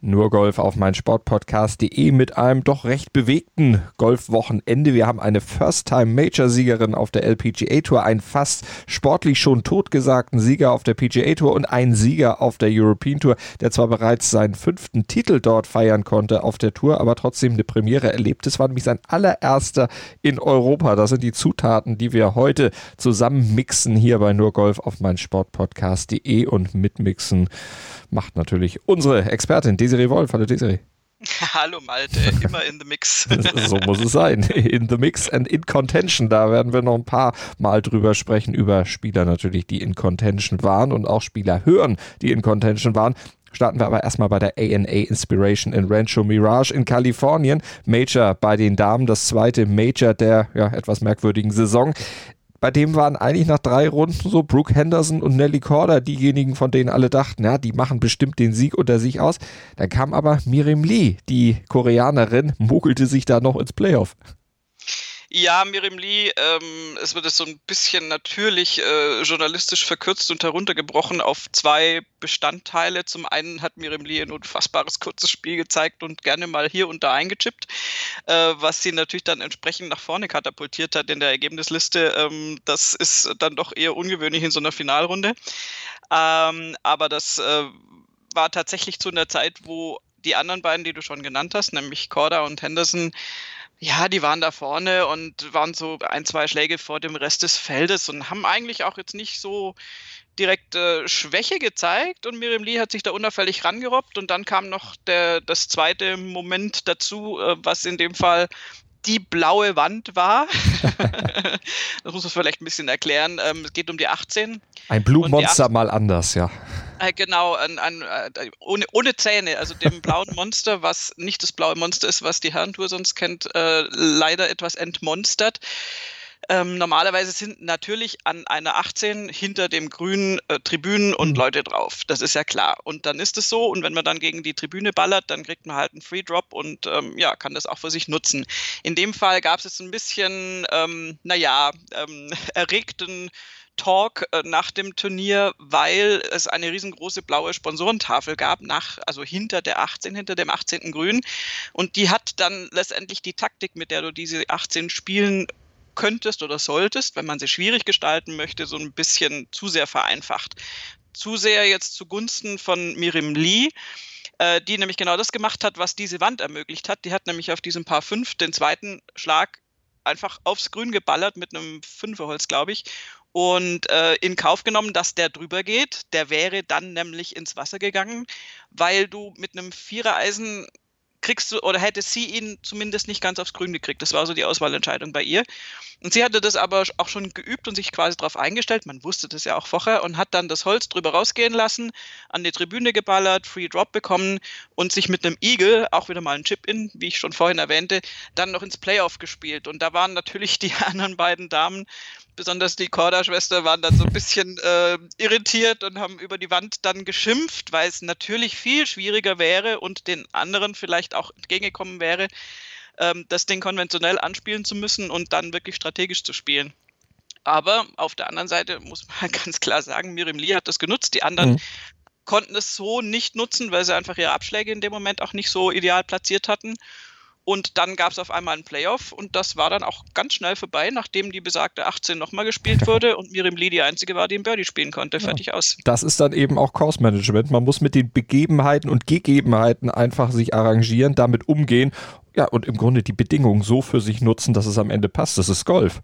nur Golf auf mein Sportpodcast.de mit einem doch recht bewegten Golfwochenende. Wir haben eine First-Time-Major-Siegerin auf der LPGA Tour, einen fast sportlich schon totgesagten Sieger auf der PGA Tour und einen Sieger auf der European Tour, der zwar bereits seinen fünften Titel dort feiern konnte auf der Tour, aber trotzdem eine Premiere erlebt. Es war nämlich sein allererster in Europa. Das sind die Zutaten, die wir heute zusammen mixen hier bei Nur Golf auf mein Sportpodcast.de und mitmixen macht natürlich unsere Expertin Desiree Wolf. Hallo Desiree. Hallo Malte, immer in the mix. so muss es sein. In the mix and in contention. Da werden wir noch ein paar Mal drüber sprechen, über Spieler natürlich, die in contention waren und auch Spieler hören, die in contention waren. Starten wir aber erstmal bei der ANA Inspiration in Rancho Mirage in Kalifornien. Major bei den Damen, das zweite Major der ja, etwas merkwürdigen Saison bei dem waren eigentlich nach drei Runden so Brooke Henderson und Nelly Corder diejenigen, von denen alle dachten, ja, die machen bestimmt den Sieg unter sich aus. Dann kam aber Mirim Lee, die Koreanerin, mogelte sich da noch ins Playoff. Ja, Mirim Lee, ähm, es wird so ein bisschen natürlich äh, journalistisch verkürzt und heruntergebrochen auf zwei Bestandteile. Zum einen hat Mirim Lee ein unfassbares kurzes Spiel gezeigt und gerne mal hier und da eingechippt, äh, was sie natürlich dann entsprechend nach vorne katapultiert hat in der Ergebnisliste. Ähm, das ist dann doch eher ungewöhnlich in so einer Finalrunde. Ähm, aber das äh, war tatsächlich zu einer Zeit, wo die anderen beiden, die du schon genannt hast, nämlich Corda und Henderson, ja, die waren da vorne und waren so ein, zwei Schläge vor dem Rest des Feldes und haben eigentlich auch jetzt nicht so direkt äh, Schwäche gezeigt und Miriam Lee hat sich da unauffällig rangerobbt und dann kam noch der, das zweite Moment dazu, äh, was in dem Fall die blaue Wand war. das muss man vielleicht ein bisschen erklären. Ähm, es geht um die 18. Ein Blue Monster mal anders, ja. Äh, genau, an, an, äh, ohne, ohne Zähne, also dem blauen Monster, was nicht das blaue Monster ist, was die Herrentour sonst kennt, äh, leider etwas entmonstert. Ähm, normalerweise sind natürlich an einer 18 hinter dem grünen äh, Tribünen und mhm. Leute drauf. Das ist ja klar. Und dann ist es so. Und wenn man dann gegen die Tribüne ballert, dann kriegt man halt einen Free Drop und ähm, ja, kann das auch für sich nutzen. In dem Fall gab es jetzt ein bisschen, ähm, naja, ähm, erregten Talk äh, nach dem Turnier, weil es eine riesengroße blaue Sponsorentafel gab, nach, also hinter der 18, hinter dem 18. Grün. Und die hat dann letztendlich die Taktik, mit der du diese 18 spielen könntest oder solltest, wenn man sie schwierig gestalten möchte, so ein bisschen zu sehr vereinfacht. Zu sehr jetzt zugunsten von Mirim Lee äh, die nämlich genau das gemacht hat, was diese Wand ermöglicht hat. Die hat nämlich auf diesem Paar 5 den zweiten Schlag einfach aufs Grün geballert mit einem Fünferholz, glaube ich, und äh, in Kauf genommen, dass der drüber geht. Der wäre dann nämlich ins Wasser gegangen, weil du mit einem Vierereisen kriegst du oder hätte sie ihn zumindest nicht ganz aufs Grün gekriegt. Das war so die Auswahlentscheidung bei ihr. Und sie hatte das aber auch schon geübt und sich quasi darauf eingestellt. Man wusste das ja auch vorher und hat dann das Holz drüber rausgehen lassen, an die Tribüne geballert, Free Drop bekommen und sich mit einem Eagle, auch wieder mal ein Chip-In, wie ich schon vorhin erwähnte, dann noch ins Playoff gespielt. Und da waren natürlich die anderen beiden Damen besonders die Korda-Schwester waren dann so ein bisschen äh, irritiert und haben über die Wand dann geschimpft, weil es natürlich viel schwieriger wäre und den anderen vielleicht auch entgegengekommen wäre, ähm, das Ding konventionell anspielen zu müssen und dann wirklich strategisch zu spielen. Aber auf der anderen Seite muss man ganz klar sagen, Miriam Lee hat das genutzt, die anderen mhm. konnten es so nicht nutzen, weil sie einfach ihre Abschläge in dem Moment auch nicht so ideal platziert hatten. Und dann gab es auf einmal einen Playoff und das war dann auch ganz schnell vorbei, nachdem die besagte 18 nochmal gespielt wurde und Miriam Lee die einzige war, die im Birdie spielen konnte. Fertig ja. aus. Das ist dann eben auch Course Management. Man muss mit den Begebenheiten und Gegebenheiten einfach sich arrangieren, damit umgehen. Ja, und im Grunde die Bedingungen so für sich nutzen, dass es am Ende passt. Das ist Golf.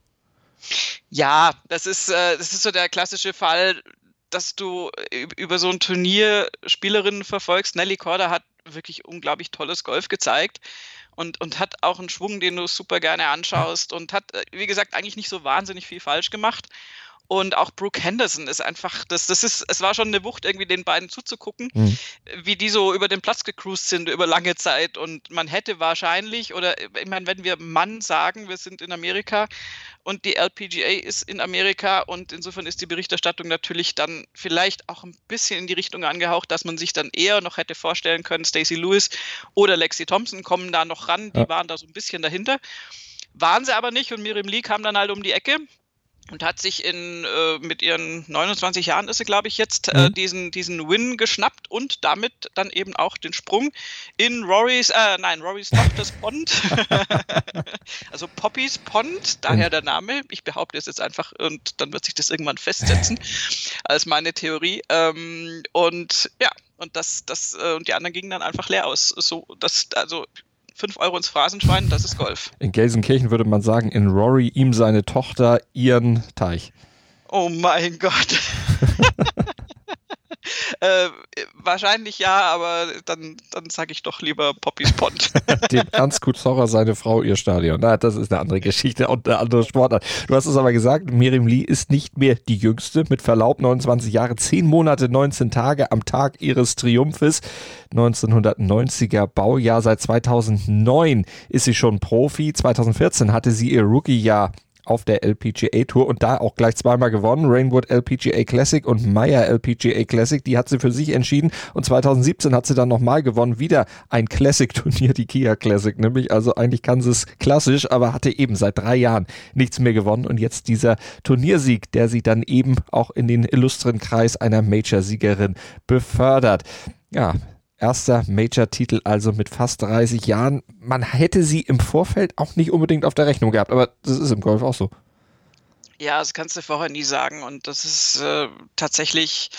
Ja, das ist, äh, das ist so der klassische Fall, dass du über so ein Turnier Spielerinnen verfolgst. Nelly Korda hat wirklich unglaublich tolles Golf gezeigt und, und hat auch einen Schwung, den du super gerne anschaust und hat, äh, wie gesagt, eigentlich nicht so wahnsinnig viel falsch gemacht. Und auch Brooke Henderson ist einfach, das, das ist, es war schon eine Wucht, irgendwie den beiden zuzugucken, mhm. wie die so über den Platz gecruised sind über lange Zeit. Und man hätte wahrscheinlich, oder ich meine, wenn wir Mann sagen, wir sind in Amerika und die LPGA ist in Amerika und insofern ist die Berichterstattung natürlich dann vielleicht auch ein bisschen in die Richtung angehaucht, dass man sich dann eher noch hätte vorstellen können, Stacey Lewis oder Lexi Thompson kommen da noch ran, die ja. waren da so ein bisschen dahinter. Waren sie aber nicht und Miriam Lee kam dann halt um die Ecke und hat sich in äh, mit ihren 29 Jahren ist sie glaube ich jetzt äh, mhm. diesen diesen Win geschnappt und damit dann eben auch den Sprung in Rorys äh, nein Rorys Tochters Pond. Also Poppys Pond daher der Name. Ich behaupte es jetzt einfach und dann wird sich das irgendwann festsetzen als meine Theorie. Ähm, und ja und das das äh, und die anderen gingen dann einfach leer aus. So das also 5 Euro ins Phrasenschwein, das ist Golf. In Gelsenkirchen würde man sagen, in Rory ihm seine Tochter ihren Teich. Oh mein Gott. Äh, wahrscheinlich ja, aber dann, dann sage ich doch lieber Poppys Pond. Dem Ernst Kuzorra seine Frau ihr Stadion. Na, das ist eine andere Geschichte und eine andere Sportart. Du hast es aber gesagt, Miriam Lee ist nicht mehr die jüngste. Mit Verlaub 29 Jahre, 10 Monate, 19 Tage am Tag ihres Triumphes. 1990er Baujahr. Seit 2009 ist sie schon Profi. 2014 hatte sie ihr Rookie-Jahr auf der LPGA Tour und da auch gleich zweimal gewonnen. Rainwood LPGA Classic und Meyer LPGA Classic, die hat sie für sich entschieden und 2017 hat sie dann nochmal gewonnen. Wieder ein Classic-Turnier, die Kia Classic nämlich. Also eigentlich kann sie es klassisch, aber hatte eben seit drei Jahren nichts mehr gewonnen und jetzt dieser Turniersieg, der sie dann eben auch in den illustren Kreis einer Major-Siegerin befördert. Ja, erster Major-Titel also mit fast 30 Jahren. Man hätte sie im Vorfeld auch nicht unbedingt auf der Rechnung gehabt, aber das ist im Golf auch so. Ja, das kannst du vorher nie sagen und das ist äh, tatsächlich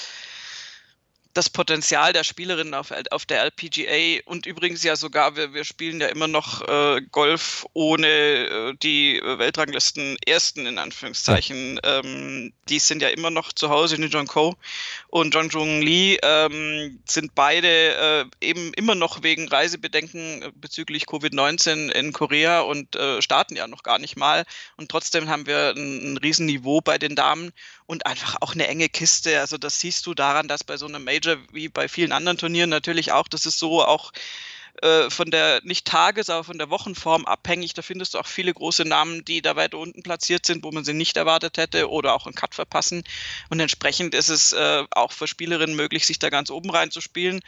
das Potenzial der Spielerinnen auf, auf der LPGA und übrigens ja sogar, wir, wir spielen ja immer noch äh, Golf ohne äh, die Weltranglisten Ersten in Anführungszeichen. Ja. Ähm, die sind ja immer noch zu Hause, Ni John Ko und John Jung Lee ähm, sind beide äh, eben immer noch wegen Reisebedenken bezüglich Covid-19 in Korea und äh, starten ja noch gar nicht mal. Und trotzdem haben wir ein, ein Riesenniveau bei den Damen und einfach auch eine enge Kiste. Also das siehst du daran, dass bei so einem Major wie bei vielen anderen Turnieren natürlich auch, das ist so auch äh, von der nicht Tages-, aber von der Wochenform abhängig. Da findest du auch viele große Namen, die da weiter unten platziert sind, wo man sie nicht erwartet hätte oder auch einen Cut verpassen. Und entsprechend ist es äh, auch für Spielerinnen möglich, sich da ganz oben reinzuspielen.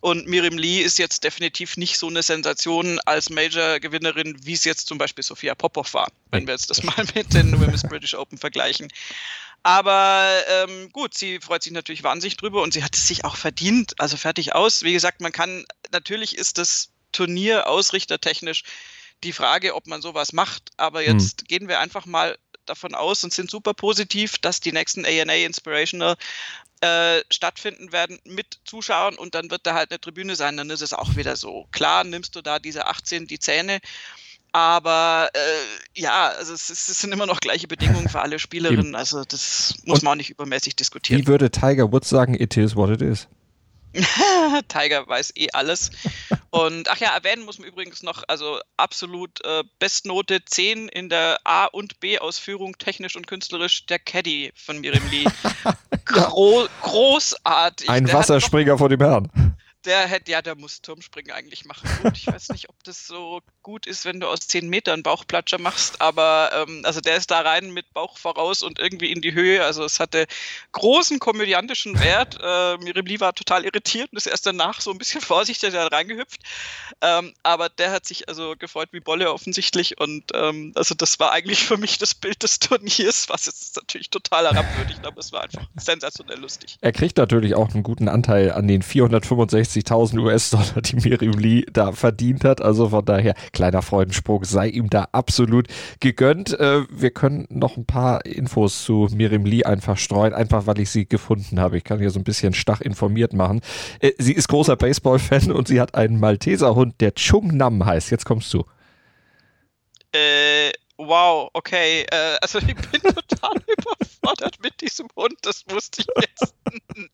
Und Miriam Lee ist jetzt definitiv nicht so eine Sensation als Major-Gewinnerin, wie es jetzt zum Beispiel Sophia Popov war, wenn wir jetzt das mal mit den Women's British Open vergleichen. Aber ähm, gut, sie freut sich natürlich wahnsinnig drüber und sie hat es sich auch verdient. Also fertig aus. Wie gesagt, man kann, natürlich ist das Turnier ausrichtertechnisch die Frage, ob man sowas macht. Aber hm. jetzt hm. gehen wir einfach mal davon aus und sind super positiv, dass die nächsten ANA Inspirational äh, stattfinden werden mit Zuschauern und dann wird da halt eine Tribüne sein. Dann ist es auch wieder so. Klar, nimmst du da diese 18 die Zähne aber äh, ja, also es, es, sind immer noch gleiche Bedingungen für alle Spielerinnen. Also das muss man auch nicht übermäßig diskutieren. Wie würde Tiger Woods sagen, it is what it is? Tiger weiß eh alles. Und ach ja, erwähnen muss man übrigens noch, also absolut äh, Bestnote 10 in der A- und B-Ausführung, technisch und künstlerisch, der Caddy von Miriam Lee. Gro großartig. Ein Wasserspringer vor dem Herrn der hätte, ja, der muss Turmspringen eigentlich machen. Gut, ich weiß nicht, ob das so gut ist, wenn du aus 10 Metern Bauchplatscher machst, aber ähm, also der ist da rein mit Bauch voraus und irgendwie in die Höhe. Also es hatte großen komödiantischen Wert. Äh, Miriam Lee war total irritiert und ist erst danach so ein bisschen vorsichtig da reingehüpft. Ähm, aber der hat sich also gefreut wie Bolle offensichtlich und ähm, also das war eigentlich für mich das Bild des Turniers, was jetzt natürlich total herabwürdig, aber es war einfach sensationell lustig. Er kriegt natürlich auch einen guten Anteil an den 465 60.000 US-Dollar, die Miriam Lee da verdient hat. Also von daher, kleiner Freudensprung sei ihm da absolut gegönnt. Äh, wir können noch ein paar Infos zu Miriam Lee einfach streuen, einfach weil ich sie gefunden habe. Ich kann hier so ein bisschen stach informiert machen. Äh, sie ist großer Baseball-Fan und sie hat einen Malteser-Hund, der Chung Nam heißt. Jetzt kommst du. Äh, wow, okay. Äh, also ich bin total überfordert mit diesem Hund. Das wusste ich jetzt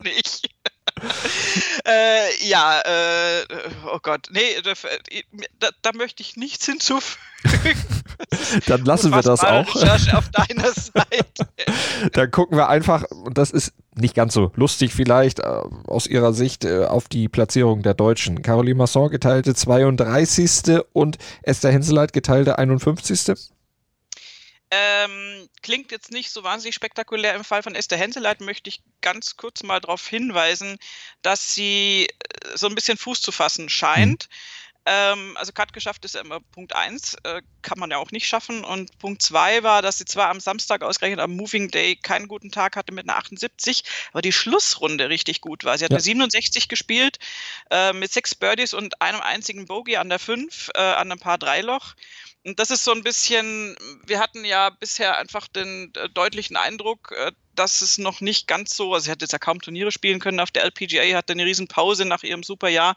nicht. äh, ja, äh, oh Gott, nee, da, da, da, möchte ich nichts hinzufügen. Dann lassen wir das auch. Recherche auf deiner Seite. Dann gucken wir einfach, und das ist nicht ganz so lustig vielleicht äh, aus ihrer Sicht äh, auf die Platzierung der Deutschen. Caroline Masson geteilte 32. und Esther Henseleit geteilte 51. Ähm, klingt jetzt nicht so wahnsinnig spektakulär. Im Fall von Esther Henseleit möchte ich ganz kurz mal darauf hinweisen, dass sie äh, so ein bisschen Fuß zu fassen scheint. Mhm. Ähm, also Cut geschafft ist ja immer Punkt 1, äh, kann man ja auch nicht schaffen. Und Punkt 2 war, dass sie zwar am Samstag ausgerechnet am Moving Day keinen guten Tag hatte mit einer 78, aber die Schlussrunde richtig gut war. Sie hat ja. eine 67 gespielt äh, mit sechs Birdies und einem einzigen Bogey an der 5, äh, an einem Paar Dreiloch. Und das ist so ein bisschen, wir hatten ja bisher einfach den äh, deutlichen Eindruck, äh, dass es noch nicht ganz so, also sie hat jetzt ja kaum Turniere spielen können auf der LPGA, hatte eine riesen Pause nach ihrem Superjahr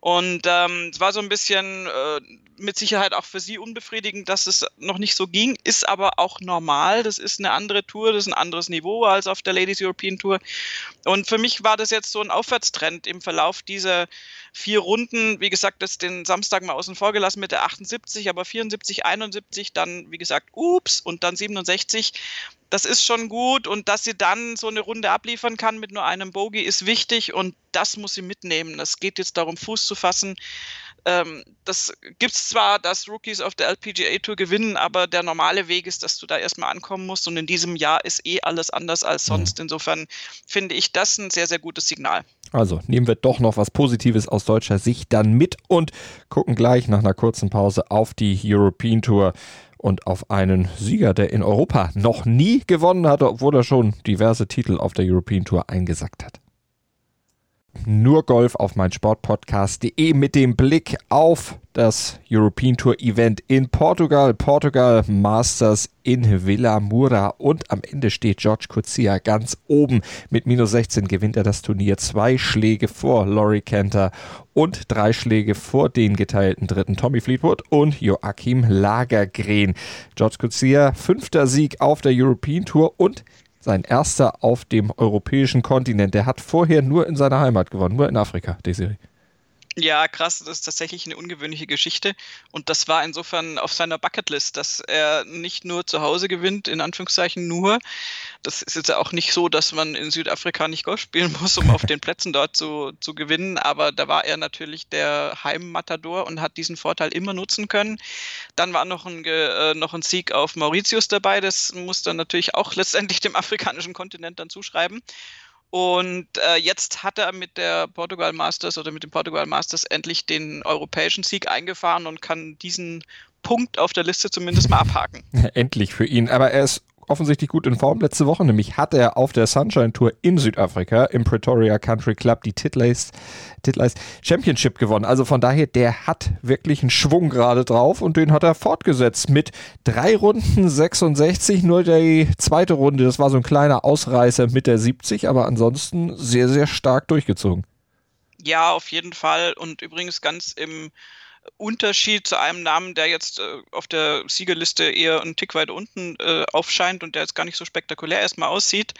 und ähm, es war so ein bisschen äh, mit Sicherheit auch für sie unbefriedigend, dass es noch nicht so ging, ist aber auch normal. Das ist eine andere Tour, das ist ein anderes Niveau als auf der Ladies European Tour. Und für mich war das jetzt so ein Aufwärtstrend im Verlauf dieser vier Runden. Wie gesagt, das den Samstag mal außen vor gelassen mit der 78, aber 74, 71, dann wie gesagt, ups, und dann 67 das ist schon gut und dass sie dann so eine Runde abliefern kann mit nur einem Bogey ist wichtig und das muss sie mitnehmen. Es geht jetzt darum, Fuß zu fassen. Ähm, das gibt es zwar, dass Rookies auf der LPGA Tour gewinnen, aber der normale Weg ist, dass du da erstmal ankommen musst und in diesem Jahr ist eh alles anders als mhm. sonst. Insofern finde ich das ein sehr, sehr gutes Signal. Also nehmen wir doch noch was Positives aus deutscher Sicht dann mit und gucken gleich nach einer kurzen Pause auf die European Tour und auf einen Sieger, der in Europa noch nie gewonnen hatte, obwohl er schon diverse Titel auf der European Tour eingesackt hat nur Golf auf mein Sportpodcast.de mit dem Blick auf das European Tour Event in Portugal. Portugal Masters in Villa Mura und am Ende steht George Kuzia ganz oben. Mit minus 16 gewinnt er das Turnier. Zwei Schläge vor Laurie Kenter und drei Schläge vor den geteilten dritten Tommy Fleetwood und Joachim Lagergren. George Kuzia, fünfter Sieg auf der European Tour und sein erster auf dem europäischen Kontinent. Der hat vorher nur in seiner Heimat gewonnen, nur in Afrika, Desiree. Ja, krass, das ist tatsächlich eine ungewöhnliche Geschichte. Und das war insofern auf seiner Bucketlist, dass er nicht nur zu Hause gewinnt, in Anführungszeichen nur. Das ist jetzt auch nicht so, dass man in Südafrika nicht Golf spielen muss, um auf den Plätzen dort zu, zu gewinnen. Aber da war er natürlich der Heimmatador und hat diesen Vorteil immer nutzen können. Dann war noch ein, äh, noch ein Sieg auf Mauritius dabei. Das muss dann natürlich auch letztendlich dem afrikanischen Kontinent dann zuschreiben. Und äh, jetzt hat er mit der Portugal Masters oder mit dem Portugal Masters endlich den europäischen Sieg eingefahren und kann diesen Punkt auf der Liste zumindest mal abhaken. endlich für ihn. Aber er ist offensichtlich gut in Form letzte Woche. Nämlich hat er auf der Sunshine Tour in Südafrika im Pretoria Country Club die Titleist, Titleist Championship gewonnen. Also von daher, der hat wirklich einen Schwung gerade drauf und den hat er fortgesetzt mit drei Runden 66. Nur die zweite Runde, das war so ein kleiner Ausreißer mit der 70, aber ansonsten sehr, sehr stark durchgezogen. Ja, auf jeden Fall. Und übrigens ganz im Unterschied zu einem Namen, der jetzt äh, auf der Siegerliste eher einen Tick weiter unten äh, aufscheint und der jetzt gar nicht so spektakulär erstmal aussieht,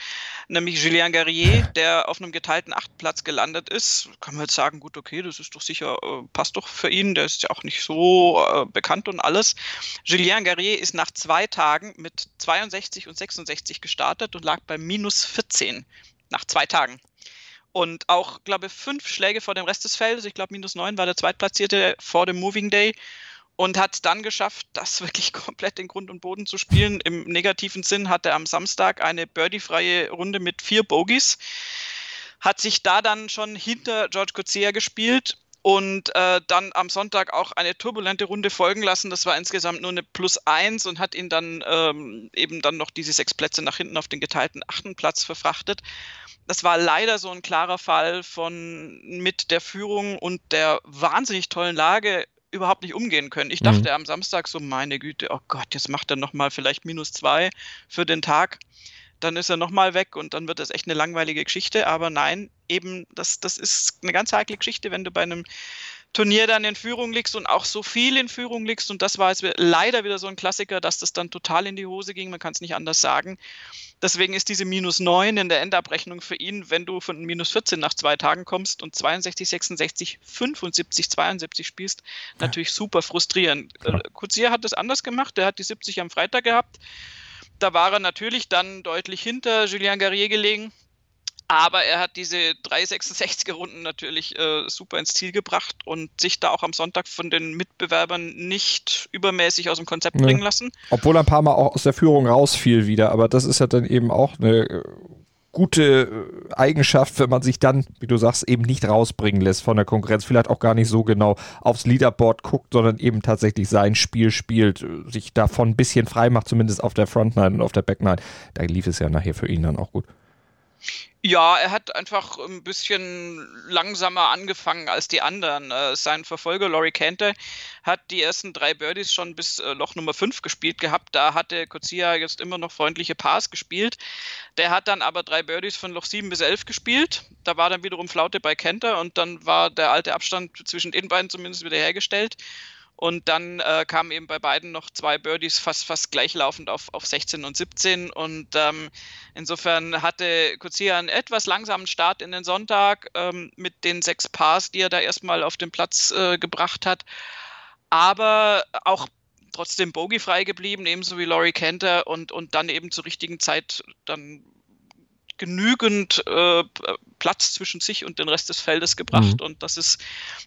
nämlich Julien Garrier, der auf einem geteilten Achtplatz gelandet ist. Kann man jetzt sagen, gut, okay, das ist doch sicher, äh, passt doch für ihn, der ist ja auch nicht so äh, bekannt und alles. Julien Garrier ist nach zwei Tagen mit 62 und 66 gestartet und lag bei minus 14 nach zwei Tagen. Und auch, glaube ich, fünf Schläge vor dem Rest des Feldes. Ich glaube, minus neun war der Zweitplatzierte vor dem Moving Day. Und hat dann geschafft, das wirklich komplett in Grund und Boden zu spielen. Im negativen Sinn hatte er am Samstag eine birdiefreie Runde mit vier Bogies. Hat sich da dann schon hinter George Coetzee gespielt und äh, dann am Sonntag auch eine turbulente Runde folgen lassen. Das war insgesamt nur eine Plus eins und hat ihn dann ähm, eben dann noch diese sechs Plätze nach hinten auf den geteilten achten Platz verfrachtet das war leider so ein klarer Fall von mit der Führung und der wahnsinnig tollen Lage überhaupt nicht umgehen können. Ich dachte mhm. am Samstag so, meine Güte, oh Gott, jetzt macht er nochmal vielleicht minus zwei für den Tag. Dann ist er nochmal weg und dann wird das echt eine langweilige Geschichte. Aber nein, eben, das, das ist eine ganz heikle Geschichte, wenn du bei einem Turnier dann in Führung liegst und auch so viel in Führung liegst. Und das war jetzt leider wieder so ein Klassiker, dass das dann total in die Hose ging. Man kann es nicht anders sagen. Deswegen ist diese minus 9 in der Endabrechnung für ihn, wenn du von minus 14 nach zwei Tagen kommst und 62, 66, 75, 72 spielst, ja. natürlich super frustrierend. Ja. Kuzier hat das anders gemacht. Der hat die 70 am Freitag gehabt. Da war er natürlich dann deutlich hinter Julien Garrier gelegen. Aber er hat diese 366er Runden natürlich äh, super ins Ziel gebracht und sich da auch am Sonntag von den Mitbewerbern nicht übermäßig aus dem Konzept bringen lassen. Obwohl er ein paar Mal auch aus der Führung rausfiel wieder, aber das ist ja dann eben auch eine äh, gute äh, Eigenschaft, wenn man sich dann, wie du sagst, eben nicht rausbringen lässt von der Konkurrenz, vielleicht auch gar nicht so genau aufs Leaderboard guckt, sondern eben tatsächlich sein Spiel spielt, äh, sich davon ein bisschen frei macht, zumindest auf der Frontline und auf der Backline. Da lief es ja nachher für ihn dann auch gut. Ja, er hat einfach ein bisschen langsamer angefangen als die anderen. Äh, sein Verfolger Laurie Cantor hat die ersten drei Birdies schon bis äh, Loch Nummer 5 gespielt gehabt. Da hatte Kozia jetzt immer noch freundliche Pars gespielt. Der hat dann aber drei Birdies von Loch 7 bis 11 gespielt. Da war dann wiederum Flaute bei Cantor und dann war der alte Abstand zwischen den beiden zumindest wieder hergestellt. Und dann äh, kamen eben bei beiden noch zwei Birdies fast, fast gleichlaufend auf, auf 16 und 17. Und ähm, insofern hatte Kuzia einen etwas langsamen Start in den Sonntag ähm, mit den sechs Pars, die er da erstmal auf den Platz äh, gebracht hat. Aber auch trotzdem bogiefrei geblieben, ebenso wie Laurie Cantor und, und dann eben zur richtigen Zeit dann genügend äh, Platz zwischen sich und den Rest des Feldes gebracht. Mhm. Und das ist,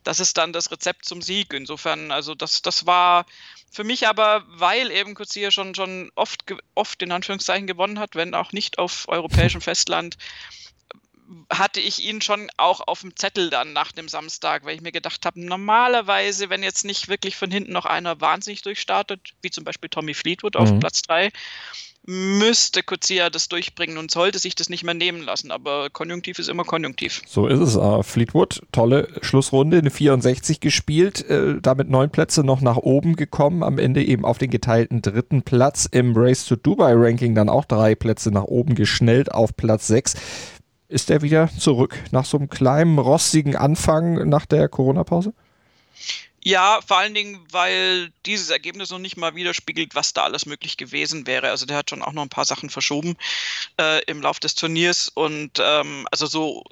das ist dann das Rezept zum Sieg. Insofern, also das, das war für mich aber, weil eben Kuzia schon, schon oft, oft in Anführungszeichen gewonnen hat, wenn auch nicht auf europäischem Festland, hatte ich ihn schon auch auf dem Zettel dann nach dem Samstag, weil ich mir gedacht habe, normalerweise, wenn jetzt nicht wirklich von hinten noch einer wahnsinnig durchstartet, wie zum Beispiel Tommy Fleetwood auf mhm. Platz 3, müsste Kuzia das durchbringen und sollte sich das nicht mehr nehmen lassen. Aber Konjunktiv ist immer Konjunktiv. So ist es. Uh, Fleetwood, tolle Schlussrunde, eine 64 gespielt, äh, damit neun Plätze noch nach oben gekommen. Am Ende eben auf den geteilten dritten Platz im Race to Dubai Ranking dann auch drei Plätze nach oben geschnellt auf Platz 6. Ist er wieder zurück nach so einem kleinen, rostigen Anfang nach der Corona-Pause? Ja, vor allen Dingen, weil dieses Ergebnis noch nicht mal widerspiegelt, was da alles möglich gewesen wäre. Also der hat schon auch noch ein paar Sachen verschoben äh, im Lauf des Turniers und ähm, also so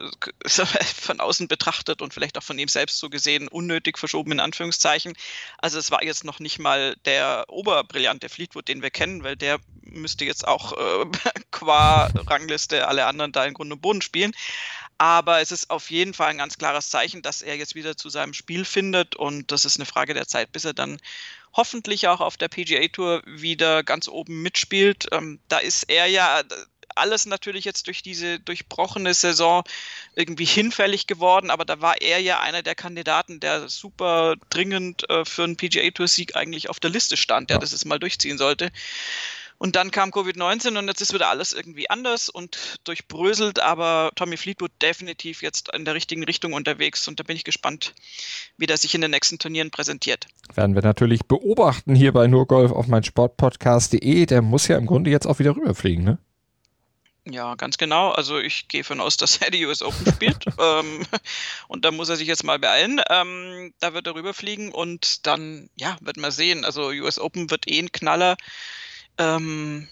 von außen betrachtet und vielleicht auch von ihm selbst so gesehen unnötig verschoben in Anführungszeichen. Also es war jetzt noch nicht mal der oberbrillante Fleetwood, den wir kennen, weil der müsste jetzt auch äh, qua Rangliste alle anderen da in Grund und Boden spielen. Aber es ist auf jeden Fall ein ganz klares Zeichen, dass er jetzt wieder zu seinem Spiel findet und das ist eine Frage der Zeit, bis er dann hoffentlich auch auf der PGA Tour wieder ganz oben mitspielt. Ähm, da ist er ja alles natürlich jetzt durch diese durchbrochene Saison irgendwie hinfällig geworden, aber da war er ja einer der Kandidaten, der super dringend äh, für einen PGA Tour Sieg eigentlich auf der Liste stand, der ja. das jetzt mal durchziehen sollte. Und dann kam Covid-19 und jetzt ist wieder alles irgendwie anders und durchbröselt, aber Tommy Fleetwood definitiv jetzt in der richtigen Richtung unterwegs und da bin ich gespannt, wie der sich in den nächsten Turnieren präsentiert. Werden wir natürlich beobachten hier bei Nurgolf auf mein Sportpodcast.de. Der muss ja im Grunde jetzt auch wieder rüberfliegen, ne? Ja, ganz genau. Also ich gehe von aus, dass er die US Open spielt. ähm, und da muss er sich jetzt mal beeilen. Ähm, da wird er rüberfliegen und dann, ja, wird man sehen. Also US Open wird eh ein Knaller. Ähm,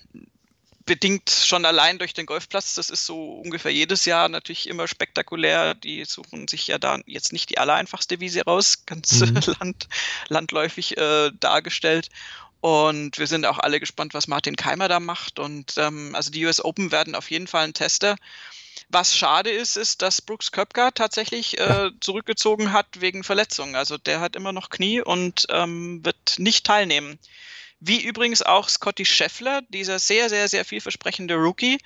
bedingt schon allein durch den Golfplatz. Das ist so ungefähr jedes Jahr natürlich immer spektakulär. Die suchen sich ja da jetzt nicht die allereinfachste Wiese raus, ganz mhm. land, landläufig äh, dargestellt. Und wir sind auch alle gespannt, was Martin Keimer da macht. Und ähm, also die US Open werden auf jeden Fall ein Tester. Was schade ist, ist, dass Brooks Köpker tatsächlich äh, zurückgezogen hat wegen Verletzungen. Also der hat immer noch Knie und ähm, wird nicht teilnehmen. Wie übrigens auch Scotty Scheffler, dieser sehr, sehr, sehr vielversprechende Rookie,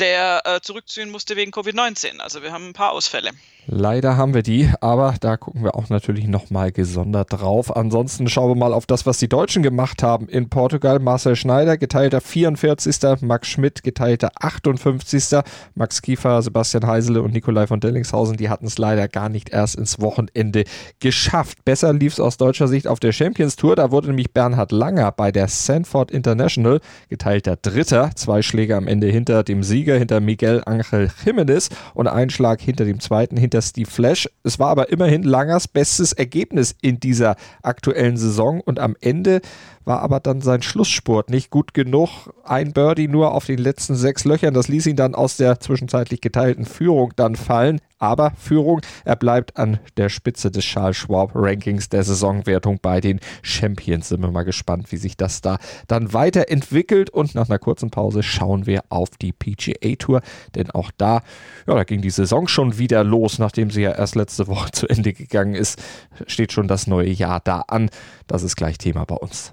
der äh, zurückziehen musste wegen Covid-19. Also wir haben ein paar Ausfälle. Leider haben wir die, aber da gucken wir auch natürlich nochmal gesondert drauf. Ansonsten schauen wir mal auf das, was die Deutschen gemacht haben. In Portugal Marcel Schneider, geteilter 44. Max Schmidt, geteilter 58. Max Kiefer, Sebastian Heisele und Nikolai von Dellingshausen, die hatten es leider gar nicht erst ins Wochenende geschafft. Besser lief es aus deutscher Sicht auf der Champions Tour. Da wurde nämlich Bernhard Langer bei der Sanford International geteilter Dritter. Zwei Schläge am Ende hinter dem Sieger, hinter Miguel Angel Jimenez und ein Schlag hinter dem zweiten, hinter Steve Flash. Es war aber immerhin Langers bestes Ergebnis in dieser aktuellen Saison und am Ende war aber dann sein Schlusssport nicht gut genug. Ein Birdie nur auf den letzten sechs Löchern, das ließ ihn dann aus der zwischenzeitlich geteilten Führung dann fallen. Aber Führung, er bleibt an der Spitze des Charles Schwab Rankings der Saisonwertung bei den Champions. Sind wir mal gespannt, wie sich das da dann weiterentwickelt. Und nach einer kurzen Pause schauen wir auf die PGA Tour, denn auch da, ja, da ging die Saison schon wieder los, nachdem sie ja erst letzte Woche zu Ende gegangen ist, steht schon das neue Jahr da an. Das ist gleich Thema bei uns.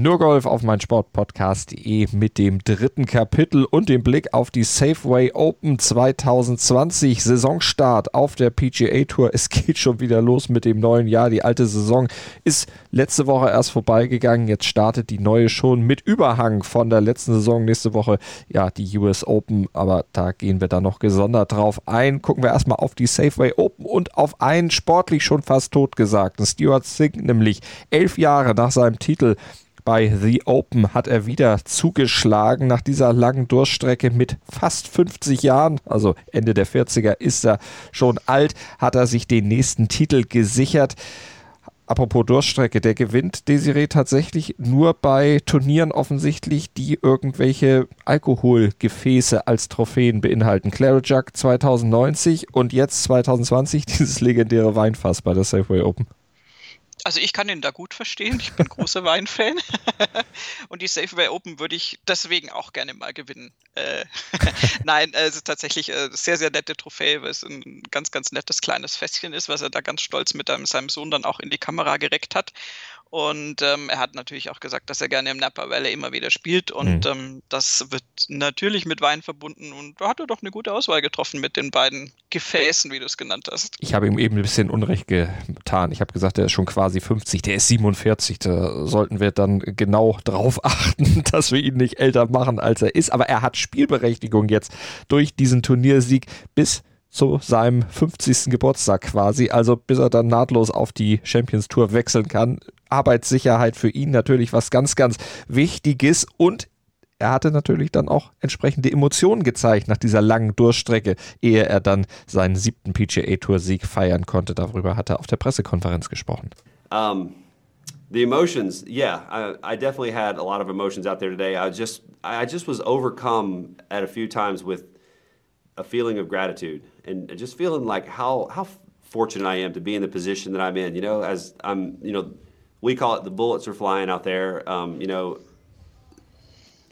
Nur Golf auf mein Sportpodcast.de mit dem dritten Kapitel und dem Blick auf die Safeway Open 2020 Saisonstart auf der PGA Tour. Es geht schon wieder los mit dem neuen Jahr. Die alte Saison ist letzte Woche erst vorbeigegangen. Jetzt startet die neue schon mit Überhang von der letzten Saison. Nächste Woche ja die US Open, aber da gehen wir dann noch gesondert drauf ein. Gucken wir erstmal auf die Safeway Open und auf einen sportlich schon fast totgesagten Stuart Singh, nämlich elf Jahre nach seinem Titel bei The Open hat er wieder zugeschlagen. Nach dieser langen Durststrecke mit fast 50 Jahren, also Ende der 40er ist er schon alt, hat er sich den nächsten Titel gesichert. Apropos Durststrecke, der gewinnt Desiree tatsächlich nur bei Turnieren offensichtlich, die irgendwelche Alkoholgefäße als Trophäen beinhalten. Clary Jug 2090 und jetzt 2020 dieses legendäre Weinfass bei der Safeway Open. Also ich kann ihn da gut verstehen. Ich bin großer Weinfan. und die Safeway Open würde ich deswegen auch gerne mal gewinnen. Äh, Nein, es ist tatsächlich eine sehr, sehr nette Trophäe, weil es ein ganz, ganz nettes kleines Fässchen ist, was er da ganz stolz mit seinem Sohn dann auch in die Kamera gereckt hat. Und ähm, er hat natürlich auch gesagt, dass er gerne im Napa Valley immer wieder spielt. Und mhm. ähm, das wird natürlich mit Wein verbunden. Und da hat er doch eine gute Auswahl getroffen mit den beiden Gefäßen, wie du es genannt hast. Ich habe ihm eben ein bisschen Unrecht getan. Ich habe gesagt, er ist schon quasi 50, der ist 47. Da sollten wir dann genau drauf achten, dass wir ihn nicht älter machen, als er ist. Aber er hat Spielberechtigung jetzt durch diesen Turniersieg bis zu seinem 50. Geburtstag quasi, also bis er dann nahtlos auf die Champions Tour wechseln kann. Arbeitssicherheit für ihn natürlich was ganz, ganz Wichtiges und er hatte natürlich dann auch entsprechende Emotionen gezeigt nach dieser langen Durchstrecke, ehe er dann seinen siebten PGA Tour Sieg feiern konnte. Darüber hat er auf der Pressekonferenz gesprochen. Um, the emotions, yeah, I, I, definitely had a lot of emotions out there today. I just, I just was overcome at a few times with a feeling of gratitude and just feeling like how how fortunate I am to be in the position that I'm in. You know, as I'm, you know, we call it the bullets are flying out there. Um, you know,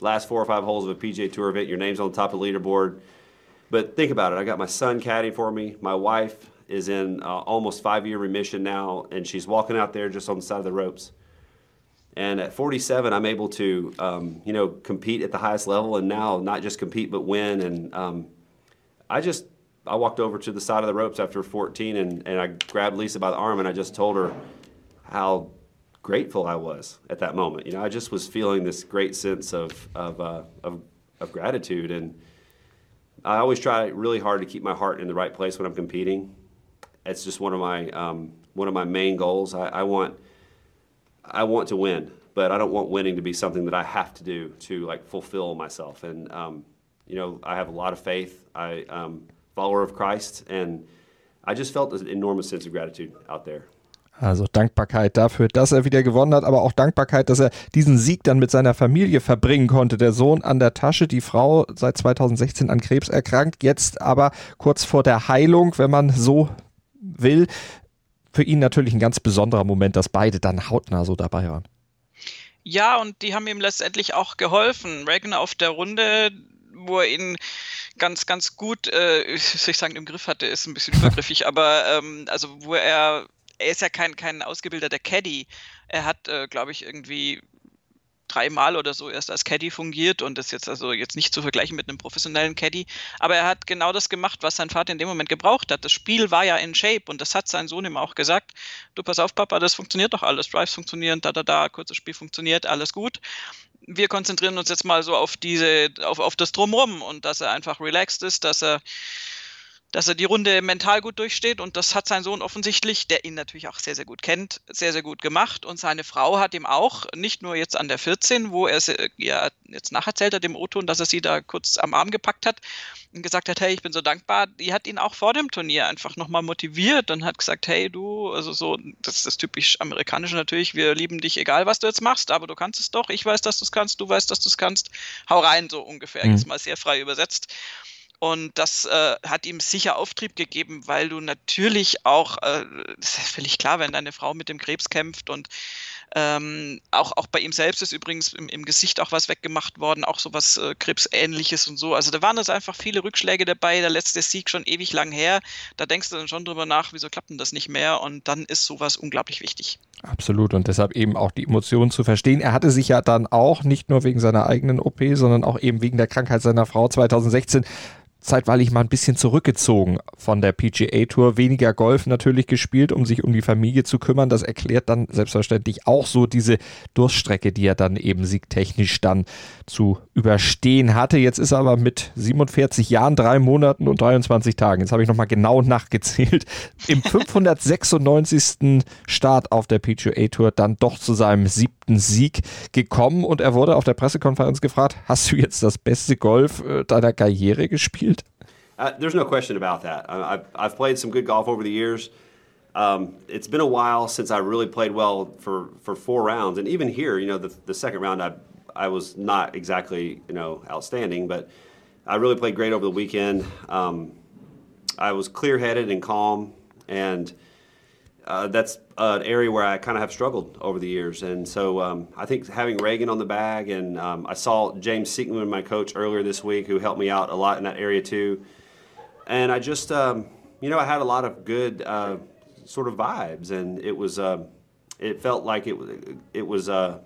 last four or five holes of a PGA Tour event, your name's on the top of the leaderboard. But think about it. I got my son caddying for me. My wife is in uh, almost five year remission now, and she's walking out there just on the side of the ropes. And at 47, I'm able to, um, you know, compete at the highest level, and now not just compete but win. And um, I just I walked over to the side of the ropes after 14 and, and I grabbed Lisa by the arm and I just told her how grateful I was at that moment. You know, I just was feeling this great sense of, of, uh, of, of gratitude. And I always try really hard to keep my heart in the right place when I'm competing. It's just one of my, um, one of my main goals. I, I, want, I want to win, but I don't want winning to be something that I have to do to like fulfill myself. And, um, you know, I have a lot of faith. I, um, follower of Christ. And I just felt an enormous sense of gratitude out there. Also Dankbarkeit dafür, dass er wieder gewonnen hat, aber auch Dankbarkeit, dass er diesen Sieg dann mit seiner Familie verbringen konnte. Der Sohn an der Tasche, die Frau seit 2016 an Krebs erkrankt, jetzt aber kurz vor der Heilung, wenn man so will. Für ihn natürlich ein ganz besonderer Moment, dass beide dann hautnah so dabei waren. Ja, und die haben ihm letztendlich auch geholfen. Reagan auf der Runde, wo er ihn ganz, ganz gut, äh, soll ich sagen, im Griff hatte, ist ein bisschen übergriffig, aber ähm, also wo er, er ist ja kein, kein ausgebildeter Caddy. Er hat, äh, glaube ich, irgendwie dreimal oder so erst als Caddy fungiert und das jetzt also jetzt nicht zu vergleichen mit einem professionellen Caddy, aber er hat genau das gemacht, was sein Vater in dem Moment gebraucht hat. Das Spiel war ja in Shape und das hat sein Sohn ihm auch gesagt. Du pass auf, Papa, das funktioniert doch alles. Drives funktionieren, da da da, kurzes Spiel funktioniert, alles gut wir konzentrieren uns jetzt mal so auf diese, auf, auf das Drumrum und dass er einfach relaxed ist, dass er dass er die Runde mental gut durchsteht und das hat sein Sohn offensichtlich, der ihn natürlich auch sehr, sehr gut kennt, sehr, sehr gut gemacht und seine Frau hat ihm auch, nicht nur jetzt an der 14, wo er ja jetzt nacherzählt hat dem O-Ton, dass er sie da kurz am Arm gepackt hat und gesagt hat, hey, ich bin so dankbar, die hat ihn auch vor dem Turnier einfach nochmal motiviert und hat gesagt, hey du, also so, das ist das typisch amerikanische natürlich, wir lieben dich, egal was du jetzt machst, aber du kannst es doch, ich weiß, dass du es kannst, du weißt, dass du es kannst, hau rein, so ungefähr, mhm. jetzt mal sehr frei übersetzt. Und das äh, hat ihm sicher Auftrieb gegeben, weil du natürlich auch, äh, das ist völlig klar, wenn deine Frau mit dem Krebs kämpft und ähm, auch, auch bei ihm selbst ist übrigens im, im Gesicht auch was weggemacht worden, auch so was äh, Krebsähnliches und so. Also da waren es einfach viele Rückschläge dabei, der letzte Sieg schon ewig lang her. Da denkst du dann schon drüber nach, wieso klappt denn das nicht mehr? Und dann ist sowas unglaublich wichtig. Absolut und deshalb eben auch die Emotionen zu verstehen. Er hatte sich ja dann auch nicht nur wegen seiner eigenen OP, sondern auch eben wegen der Krankheit seiner Frau 2016 zeitweilig mal ein bisschen zurückgezogen von der PGA Tour, weniger Golf natürlich gespielt, um sich um die Familie zu kümmern. Das erklärt dann selbstverständlich auch so diese Durststrecke, die er dann eben siegtechnisch dann zu überstehen hatte. Jetzt ist er aber mit 47 Jahren, drei Monaten und 23 Tagen, jetzt habe ich nochmal genau nachgezählt, im 596. Start auf der PGA Tour dann doch zu seinem siebten Sieg gekommen und er wurde auf der Pressekonferenz gefragt, hast du jetzt das beste Golf äh, deiner Karriere gespielt? Uh, there's no question about that. I've, I've played some good golf over the years. Um, it's been a while since I really played well for, for four rounds, and even here, you know, the, the second round I I was not exactly you know outstanding, but I really played great over the weekend. Um, I was clear headed and calm, and uh, that's an area where I kind of have struggled over the years. And so um, I think having Reagan on the bag, and um, I saw James Seekman, my coach, earlier this week, who helped me out a lot in that area too. And I just, um, you know, I had a lot of good uh, sort of vibes, and it was, uh, it felt like it was, it was uh,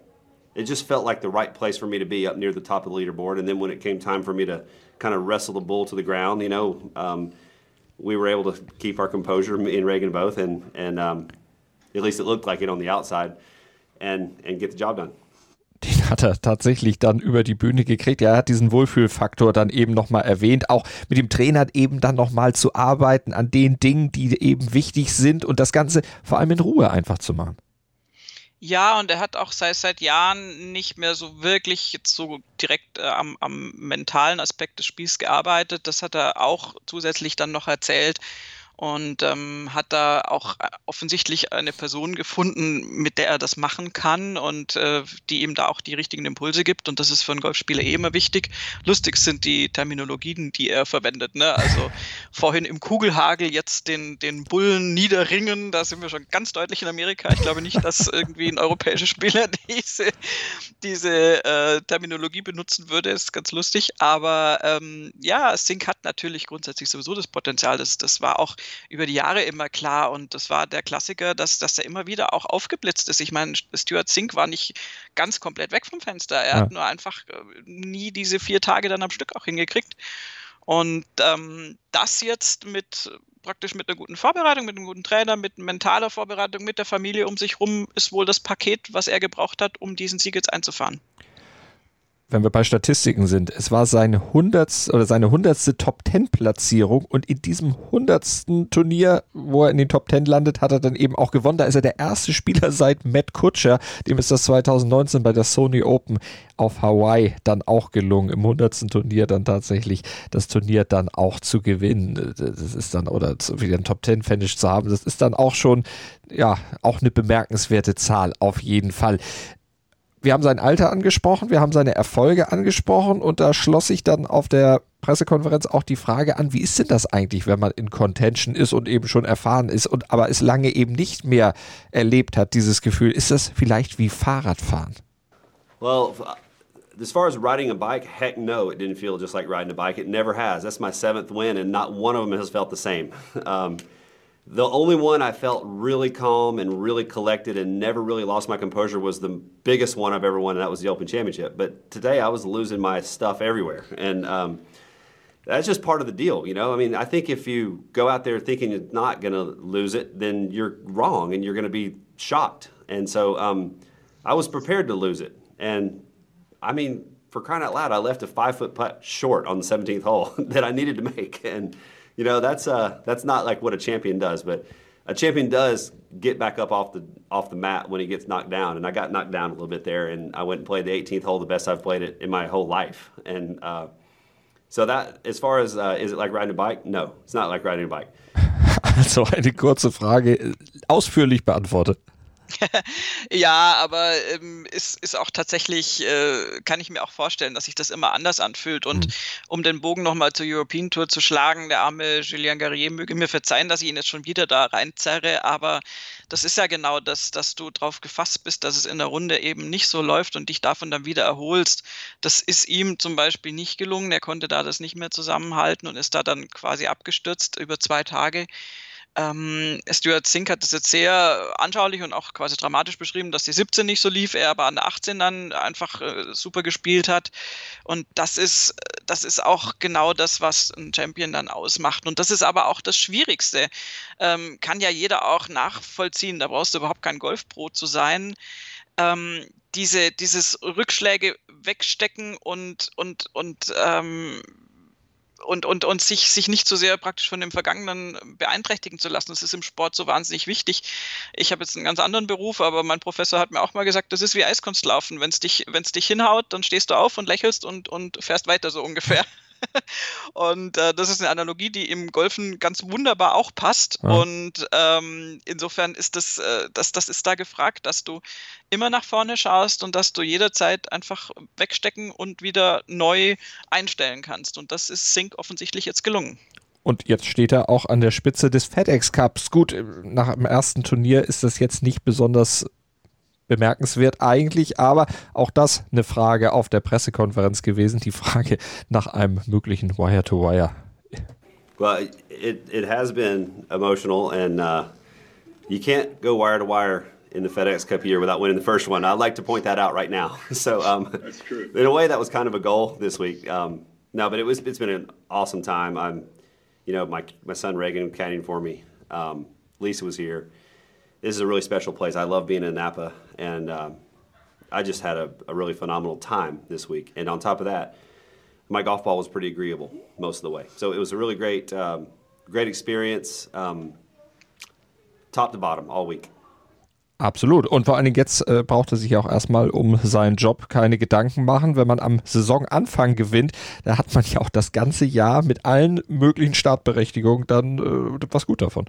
it just felt like the right place for me to be up near the top of the leaderboard. And then when it came time for me to kind of wrestle the bull to the ground, you know, um, we were able to keep our composure, me and Reagan both, and and um, at least it looked like it on the outside, and and get the job done. Hat er tatsächlich dann über die Bühne gekriegt. Er hat diesen Wohlfühlfaktor dann eben nochmal erwähnt, auch mit dem Trainer eben dann nochmal zu arbeiten an den Dingen, die eben wichtig sind und das Ganze vor allem in Ruhe einfach zu machen. Ja, und er hat auch seit, seit Jahren nicht mehr so wirklich jetzt so direkt äh, am, am mentalen Aspekt des Spiels gearbeitet. Das hat er auch zusätzlich dann noch erzählt und ähm, hat da auch äh, offensichtlich eine Person gefunden, mit der er das machen kann und äh, die ihm da auch die richtigen Impulse gibt. Und das ist für einen Golfspieler eh immer wichtig. Lustig sind die Terminologien, die er verwendet. Ne? Also vorhin im Kugelhagel jetzt den, den Bullen niederringen, da sind wir schon ganz deutlich in Amerika. Ich glaube nicht, dass irgendwie ein europäischer Spieler diese, diese äh, Terminologie benutzen würde. Ist ganz lustig. Aber ähm, ja, Sync hat natürlich grundsätzlich sowieso das Potenzial. Das, das war auch über die Jahre immer klar und das war der Klassiker, dass, dass er immer wieder auch aufgeblitzt ist. Ich meine, Stuart Zink war nicht ganz komplett weg vom Fenster. Er ja. hat nur einfach äh, nie diese vier Tage dann am Stück auch hingekriegt. Und ähm, das jetzt mit praktisch mit einer guten Vorbereitung, mit einem guten Trainer, mit mentaler Vorbereitung, mit der Familie um sich rum, ist wohl das Paket, was er gebraucht hat, um diesen Sieg jetzt einzufahren wenn wir bei Statistiken sind, es war seine hundertste oder seine hundertste Top Ten Platzierung und in diesem hundertsten Turnier, wo er in den Top Ten landet, hat er dann eben auch gewonnen. Da ist er der erste Spieler seit Matt Kutscher, dem ist das 2019 bei der Sony Open auf Hawaii dann auch gelungen, im hundertsten Turnier dann tatsächlich das Turnier dann auch zu gewinnen. Das ist dann, oder wieder ein Top Ten Finish zu haben, das ist dann auch schon, ja, auch eine bemerkenswerte Zahl auf jeden Fall wir haben sein Alter angesprochen, wir haben seine Erfolge angesprochen und da schloss sich dann auf der Pressekonferenz auch die Frage an, wie ist denn das eigentlich, wenn man in Contention ist und eben schon erfahren ist und aber es lange eben nicht mehr erlebt hat, dieses Gefühl. Ist das vielleicht wie Fahrradfahren? Well, as far as riding a bike, heck no, it didn't feel just like riding a bike. It never has. That's my seventh win and not one of them has felt the same. Um, The only one I felt really calm and really collected and never really lost my composure was the biggest one I've ever won, and that was the Open Championship. But today I was losing my stuff everywhere. And um, that's just part of the deal, you know? I mean, I think if you go out there thinking you're not going to lose it, then you're wrong and you're going to be shocked. And so um, I was prepared to lose it. And I mean, for crying out loud, I left a five foot putt short on the 17th hole that I needed to make. And you know, that's uh, that's not like what a champion does, but a champion does get back up off the off the mat when he gets knocked down. And I got knocked down a little bit there, and I went and played the 18th hole, the best I've played it in my whole life. And uh, so that, as far as uh, is it like riding a bike? No, it's not like riding a bike. Also eine kurze Frage, ausführlich beantwortet. Ja, aber ähm, ist, ist auch tatsächlich, äh, kann ich mir auch vorstellen, dass sich das immer anders anfühlt. Und mhm. um den Bogen nochmal zur European Tour zu schlagen, der arme Julien Garrier möge mir verzeihen, dass ich ihn jetzt schon wieder da reinzerre, aber das ist ja genau das, dass du darauf gefasst bist, dass es in der Runde eben nicht so läuft und dich davon dann wieder erholst. Das ist ihm zum Beispiel nicht gelungen. Er konnte da das nicht mehr zusammenhalten und ist da dann quasi abgestürzt über zwei Tage. Ähm, Stuart Zink hat das jetzt sehr anschaulich und auch quasi dramatisch beschrieben, dass die 17 nicht so lief, er aber an der 18 dann einfach äh, super gespielt hat. Und das ist, das ist auch genau das, was ein Champion dann ausmacht. Und das ist aber auch das Schwierigste. Ähm, kann ja jeder auch nachvollziehen. Da brauchst du überhaupt kein Golfpro zu sein. Ähm, diese, dieses Rückschläge wegstecken und, und, und ähm, und, und, und sich, sich nicht so sehr praktisch von dem Vergangenen beeinträchtigen zu lassen. Das ist im Sport so wahnsinnig wichtig. Ich habe jetzt einen ganz anderen Beruf, aber mein Professor hat mir auch mal gesagt, das ist wie Eiskunstlaufen. Wenn es dich, dich hinhaut, dann stehst du auf und lächelst und, und fährst weiter so ungefähr. und äh, das ist eine Analogie, die im Golfen ganz wunderbar auch passt. Ja. Und ähm, insofern ist das, äh, das, das ist da gefragt, dass du immer nach vorne schaust und dass du jederzeit einfach wegstecken und wieder neu einstellen kannst. Und das ist Sync offensichtlich jetzt gelungen. Und jetzt steht er auch an der Spitze des FedEx Cups. Gut, nach dem ersten Turnier ist das jetzt nicht besonders bemerkenswert eigentlich, aber auch das eine Frage auf der Pressekonferenz gewesen, die Frage nach einem möglichen Wire-to-Wire. Well, it, it has been emotional and uh, you can't go wire to wire in the FedEx Cup year without winning the first one. I'd like to point that out right now. So, um, That's true. in a way, that was kind of a goal this week. Um, no, but it was it's been an awesome time. I'm, you know, my my son Reagan caddying for me. Um, Lisa was here. This is a really special place. I love being in Napa, and um, I just had a, a, really phenomenal time this week. And on top of that, my golf ball was pretty agreeable most of the way. So it was a really great, um, great experience, um, top to bottom all week. Absolut. Und vor allen Dingen jetzt äh, braucht er sich auch erstmal um seinen Job keine Gedanken machen. Wenn man am Saisonanfang gewinnt, da hat man ja auch das ganze Jahr mit allen möglichen Startberechtigungen dann äh, was gut davon.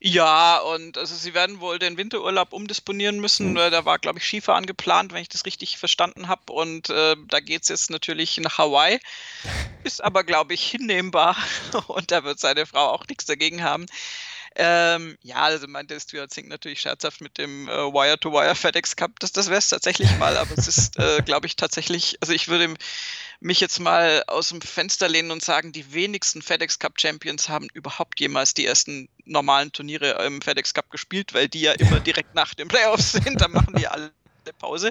Ja, und also sie werden wohl den Winterurlaub umdisponieren müssen. Mhm. Da war, glaube ich, Skifahren geplant, wenn ich das richtig verstanden habe. Und äh, da geht es jetzt natürlich nach Hawaii. Ist aber, glaube ich, hinnehmbar. Und da wird seine Frau auch nichts dagegen haben. Ähm, ja, also meinte Stuart Zink natürlich scherzhaft mit dem äh, Wire-to-Wire FedEx Cup. Das, das wäre es tatsächlich mal, aber es ist, äh, glaube ich, tatsächlich, also ich würde mich jetzt mal aus dem Fenster lehnen und sagen, die wenigsten FedEx Cup Champions haben überhaupt jemals die ersten normalen Turniere im FedEx Cup gespielt, weil die ja immer direkt nach den Playoffs sind. Da machen die alle Pause.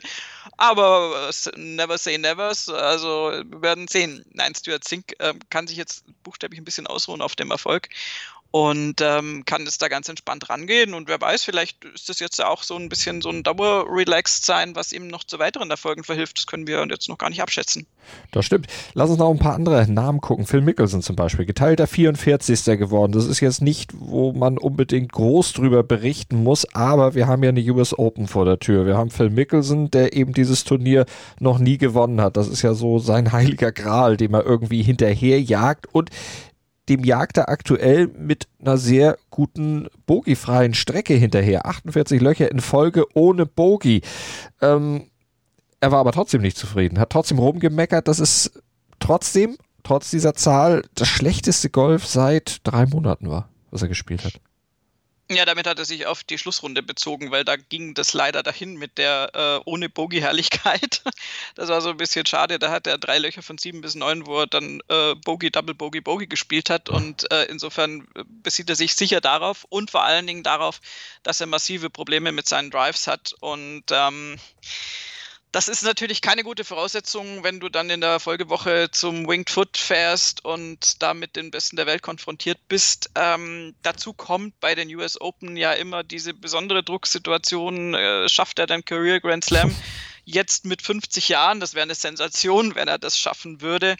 Aber äh, never say never. Also wir werden sehen. Nein, Stuart Zink äh, kann sich jetzt buchstäblich ein bisschen ausruhen auf dem Erfolg und ähm, kann es da ganz entspannt rangehen. Und wer weiß, vielleicht ist das jetzt auch so ein bisschen so ein Dauer-Relaxed sein, was ihm noch zu weiteren Erfolgen verhilft. Das können wir jetzt noch gar nicht abschätzen. Das stimmt. Lass uns noch ein paar andere Namen gucken. Phil Mickelson zum Beispiel, geteilter 44. geworden. Das ist jetzt nicht, wo man unbedingt groß drüber berichten muss, aber wir haben ja eine US Open vor der Tür. Wir haben Phil Mickelson, der eben dieses Turnier noch nie gewonnen hat. Das ist ja so sein heiliger Gral, dem er irgendwie hinterherjagt. Und dem jagt er aktuell mit einer sehr guten bogiefreien Strecke hinterher. 48 Löcher in Folge ohne Bogie. Ähm, er war aber trotzdem nicht zufrieden, hat trotzdem rumgemeckert, dass es trotzdem, trotz dieser Zahl, das schlechteste Golf seit drei Monaten war, was er gespielt hat. Ja, damit hat er sich auf die Schlussrunde bezogen, weil da ging das leider dahin mit der äh, ohne Bogey-Herrlichkeit. Das war so ein bisschen schade. Da hat er drei Löcher von sieben bis neun, wo er dann äh, Bogey, Double Bogey, Bogey gespielt hat. Und äh, insofern äh, bezieht er sich sicher darauf und vor allen Dingen darauf, dass er massive Probleme mit seinen Drives hat. Und ähm, das ist natürlich keine gute Voraussetzung, wenn du dann in der Folgewoche zum Winged Foot fährst und da mit den Besten der Welt konfrontiert bist. Ähm, dazu kommt bei den US Open ja immer diese besondere Drucksituation. Äh, schafft er den Career Grand Slam jetzt mit 50 Jahren? Das wäre eine Sensation, wenn er das schaffen würde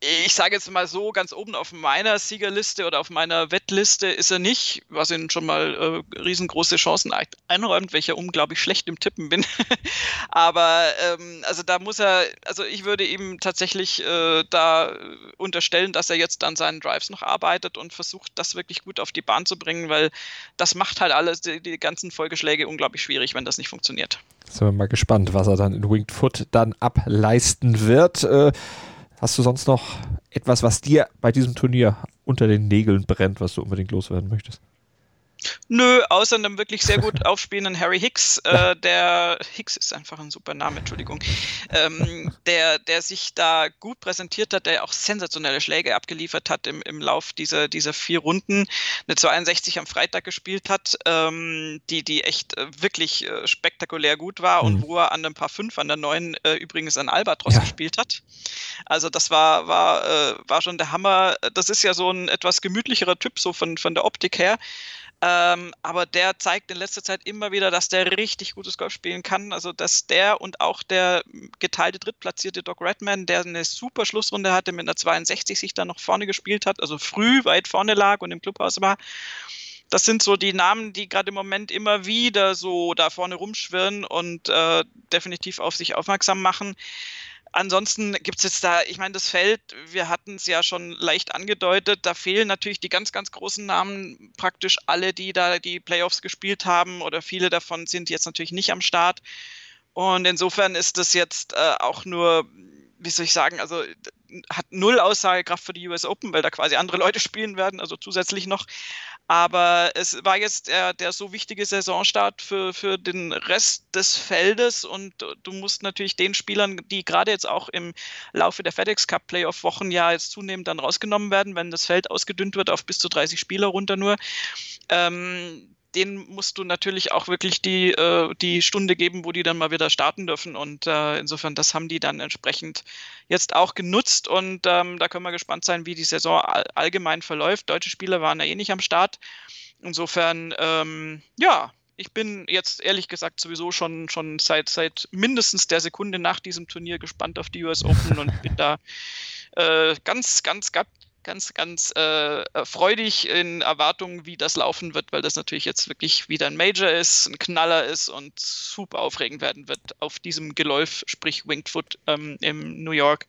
ich sage jetzt mal so, ganz oben auf meiner Siegerliste oder auf meiner Wettliste ist er nicht, was ihn schon mal äh, riesengroße Chancen einräumt, ja unglaublich schlecht im Tippen bin. Aber ähm, also da muss er, also ich würde ihm tatsächlich äh, da unterstellen, dass er jetzt an seinen Drives noch arbeitet und versucht, das wirklich gut auf die Bahn zu bringen, weil das macht halt alles, die, die ganzen Folgeschläge unglaublich schwierig, wenn das nicht funktioniert. Sind wir mal gespannt, was er dann in Winged Foot dann ableisten wird. Äh, Hast du sonst noch etwas, was dir bei diesem Turnier unter den Nägeln brennt, was du unbedingt loswerden möchtest? Nö, außer einem wirklich sehr gut aufspielenden Harry Hicks, äh, der Hicks ist einfach ein super Name, Entschuldigung, ähm, der, der sich da gut präsentiert hat, der auch sensationelle Schläge abgeliefert hat im, im Lauf dieser, dieser vier Runden, eine 62 am Freitag gespielt hat, ähm, die, die echt äh, wirklich äh, spektakulär gut war mhm. und wo er an ein paar fünf, an der neun äh, übrigens an Albatros ja. gespielt hat. Also das war, war, äh, war schon der Hammer. Das ist ja so ein etwas gemütlicherer Typ, so von, von der Optik her. Ähm, aber der zeigt in letzter Zeit immer wieder, dass der richtig gutes Golf spielen kann. Also, dass der und auch der geteilte drittplatzierte Doc Redman, der eine super Schlussrunde hatte, mit einer 62 sich dann noch vorne gespielt hat, also früh weit vorne lag und im Clubhaus war. Das sind so die Namen, die gerade im Moment immer wieder so da vorne rumschwirren und äh, definitiv auf sich aufmerksam machen ansonsten gibt es jetzt da, ich meine, das Feld, wir hatten es ja schon leicht angedeutet, da fehlen natürlich die ganz, ganz großen Namen, praktisch alle, die da die Playoffs gespielt haben oder viele davon sind jetzt natürlich nicht am Start. Und insofern ist das jetzt äh, auch nur, wie soll ich sagen, also hat null Aussagekraft für die US Open, weil da quasi andere Leute spielen werden, also zusätzlich noch. Aber es war jetzt der, der so wichtige Saisonstart für, für den Rest des Feldes und du musst natürlich den Spielern, die gerade jetzt auch im Laufe der FedEx Cup Playoff Wochen ja jetzt zunehmend dann rausgenommen werden, wenn das Feld ausgedünnt wird auf bis zu 30 Spieler runter nur, ähm, denen musst du natürlich auch wirklich die, äh, die Stunde geben, wo die dann mal wieder starten dürfen. Und äh, insofern, das haben die dann entsprechend jetzt auch genutzt. Und ähm, da können wir gespannt sein, wie die Saison all allgemein verläuft. Deutsche Spieler waren ja eh nicht am Start. Insofern, ähm, ja, ich bin jetzt ehrlich gesagt sowieso schon, schon seit, seit mindestens der Sekunde nach diesem Turnier gespannt auf die US Open und bin da äh, ganz, ganz, ganz, ganz, ganz äh, freudig in Erwartungen, wie das laufen wird, weil das natürlich jetzt wirklich wieder ein Major ist, ein Knaller ist und super aufregend werden wird auf diesem Geläuf, sprich Winged Foot ähm, im New York.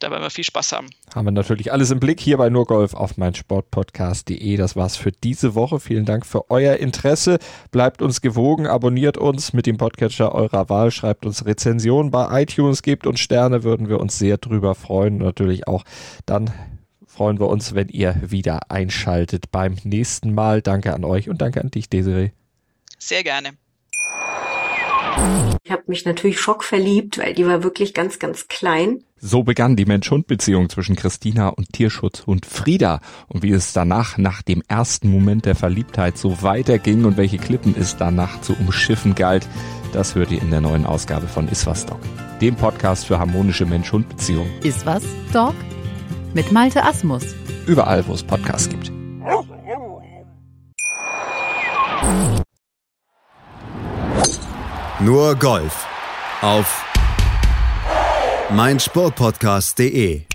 Da werden wir viel Spaß haben. Haben wir natürlich alles im Blick hier bei Nurgolf auf meinsportpodcast.de. Das war's für diese Woche. Vielen Dank für euer Interesse. Bleibt uns gewogen, abonniert uns mit dem Podcatcher eurer Wahl, schreibt uns Rezensionen bei iTunes, gebt uns Sterne, würden wir uns sehr drüber freuen. natürlich auch dann freuen wir uns, wenn ihr wieder einschaltet beim nächsten Mal. Danke an euch und danke an dich, Desiree. Sehr gerne. Ich habe mich natürlich schockverliebt, weil die war wirklich ganz, ganz klein. So begann die Mensch-Hund-Beziehung zwischen Christina und Tierschutzhund Frieda. Und wie es danach, nach dem ersten Moment der Verliebtheit, so weiterging und welche Klippen es danach zu umschiffen galt, das hört ihr in der neuen Ausgabe von Iswas Dog, dem Podcast für harmonische Mensch-Hund-Beziehungen. Iswas Dog? Mit Malte Asmus. Überall, wo es Podcasts gibt. Nur Golf auf meinsportpodcast.de